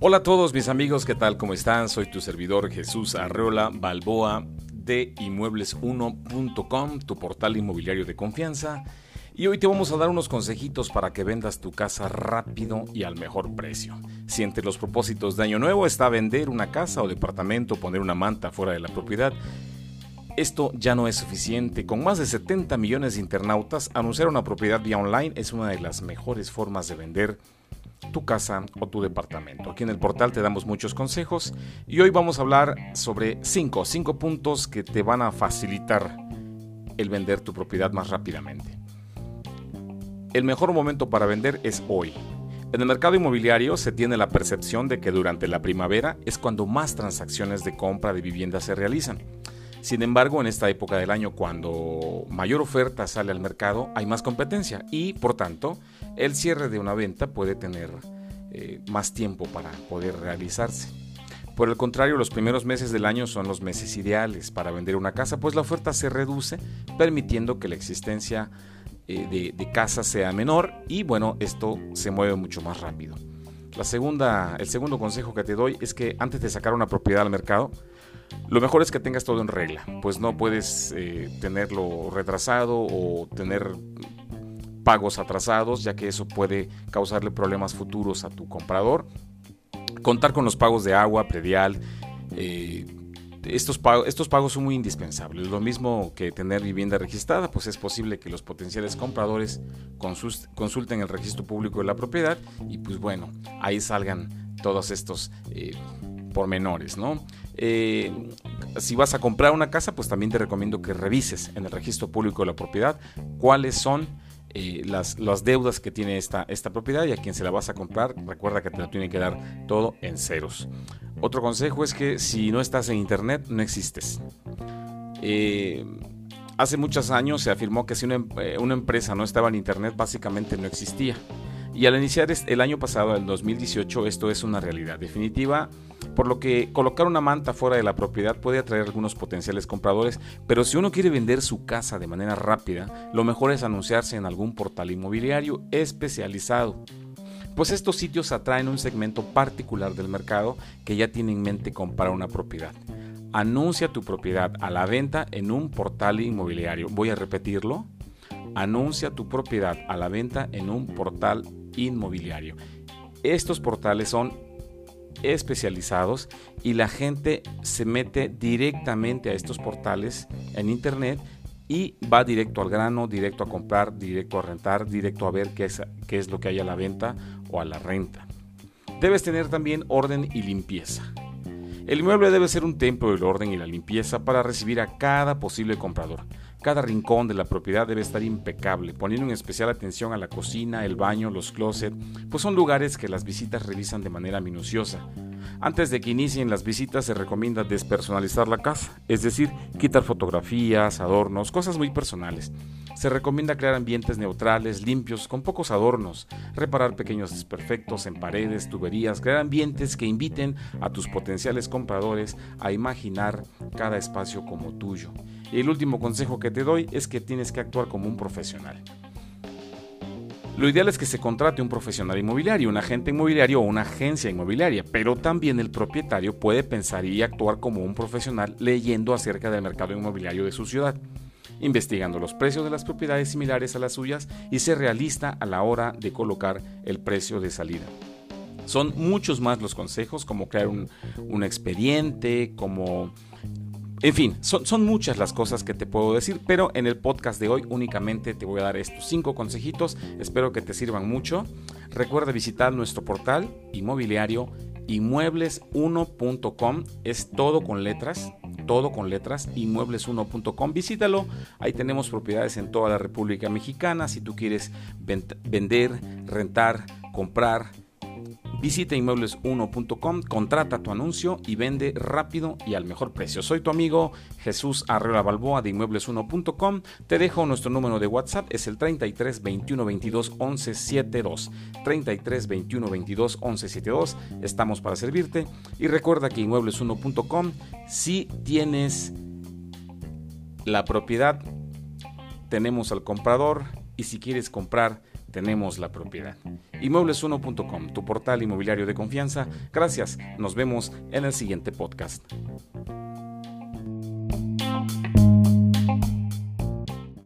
Hola a todos mis amigos, ¿qué tal? ¿Cómo están? Soy tu servidor Jesús Arreola Balboa de inmuebles1.com, tu portal inmobiliario de confianza. Y hoy te vamos a dar unos consejitos para que vendas tu casa rápido y al mejor precio. Si entre los propósitos de Año Nuevo está vender una casa o departamento, poner una manta fuera de la propiedad, esto ya no es suficiente. Con más de 70 millones de internautas, anunciar una propiedad vía online es una de las mejores formas de vender tu casa o tu departamento. Aquí en el portal te damos muchos consejos y hoy vamos a hablar sobre 5, 5 puntos que te van a facilitar el vender tu propiedad más rápidamente. El mejor momento para vender es hoy. En el mercado inmobiliario se tiene la percepción de que durante la primavera es cuando más transacciones de compra de vivienda se realizan. Sin embargo, en esta época del año, cuando mayor oferta sale al mercado, hay más competencia y, por tanto, el cierre de una venta puede tener eh, más tiempo para poder realizarse. Por el contrario, los primeros meses del año son los meses ideales para vender una casa, pues la oferta se reduce, permitiendo que la existencia eh, de, de casa sea menor y bueno, esto se mueve mucho más rápido. La segunda, el segundo consejo que te doy es que antes de sacar una propiedad al mercado, lo mejor es que tengas todo en regla, pues no puedes eh, tenerlo retrasado o tener pagos atrasados, ya que eso puede causarle problemas futuros a tu comprador. Contar con los pagos de agua, predial, eh, estos, pagos, son muy indispensables. Lo mismo que tener vivienda registrada, pues es posible que los potenciales compradores consulten el registro público de la propiedad y pues bueno, ahí salgan todos estos eh, pormenores, ¿no? Eh, si vas a comprar una casa, pues también te recomiendo que revises en el registro público de la propiedad cuáles son eh, las, las, deudas que tiene esta, esta propiedad y a quien se la vas a comprar, recuerda que te lo tiene que dar todo en ceros. Otro consejo es que si no estás en internet, no existes. Eh, hace muchos años se afirmó que si una, una empresa no estaba en internet, básicamente no existía. Y al iniciar el año pasado, el 2018, esto es una realidad definitiva por lo que colocar una manta fuera de la propiedad puede atraer algunos potenciales compradores, pero si uno quiere vender su casa de manera rápida, lo mejor es anunciarse en algún portal inmobiliario especializado. Pues estos sitios atraen un segmento particular del mercado que ya tiene en mente comprar una propiedad. Anuncia tu propiedad a la venta en un portal inmobiliario. Voy a repetirlo. Anuncia tu propiedad a la venta en un portal inmobiliario. Estos portales son especializados y la gente se mete directamente a estos portales en internet y va directo al grano, directo a comprar, directo a rentar, directo a ver qué es, qué es lo que hay a la venta o a la renta. Debes tener también orden y limpieza. El inmueble debe ser un templo del orden y la limpieza para recibir a cada posible comprador. Cada rincón de la propiedad debe estar impecable, poniendo en especial atención a la cocina, el baño, los closets, pues son lugares que las visitas revisan de manera minuciosa. Antes de que inicien las visitas se recomienda despersonalizar la casa, es decir, quitar fotografías, adornos, cosas muy personales. Se recomienda crear ambientes neutrales, limpios, con pocos adornos, reparar pequeños desperfectos en paredes, tuberías, crear ambientes que inviten a tus potenciales compradores a imaginar cada espacio como tuyo. Y el último consejo que te doy es que tienes que actuar como un profesional. Lo ideal es que se contrate un profesional inmobiliario, un agente inmobiliario o una agencia inmobiliaria, pero también el propietario puede pensar y actuar como un profesional leyendo acerca del mercado inmobiliario de su ciudad, investigando los precios de las propiedades similares a las suyas y ser realista a la hora de colocar el precio de salida. Son muchos más los consejos, como crear un, un expediente, como en fin, son, muchas las cosas que te puedo decir, pero en el podcast de hoy únicamente te voy a dar estos cinco consejitos. Espero que te sirvan mucho. Recuerda visitar nuestro portal inmobiliario inmuebles1.com. Es todo con letras, todo con letras, inmuebles1.com. Visítalo, ahí tenemos propiedades en toda la República Mexicana. Si tú quieres vender, rentar, comprar, Visita inmuebles1.com, contrata tu anuncio y vende rápido y al mejor precio. Soy tu amigo Jesús Arreola Balboa de inmuebles1.com. Te dejo nuestro número de WhatsApp, es el 33 21 22 11 72. 33 21 22 11 72. Estamos para servirte. Y recuerda que inmuebles1.com, si tienes la propiedad, tenemos al comprador y si quieres comprar, tenemos la propiedad. Inmuebles1.com, tu portal inmobiliario de confianza. Gracias, nos vemos en el siguiente podcast.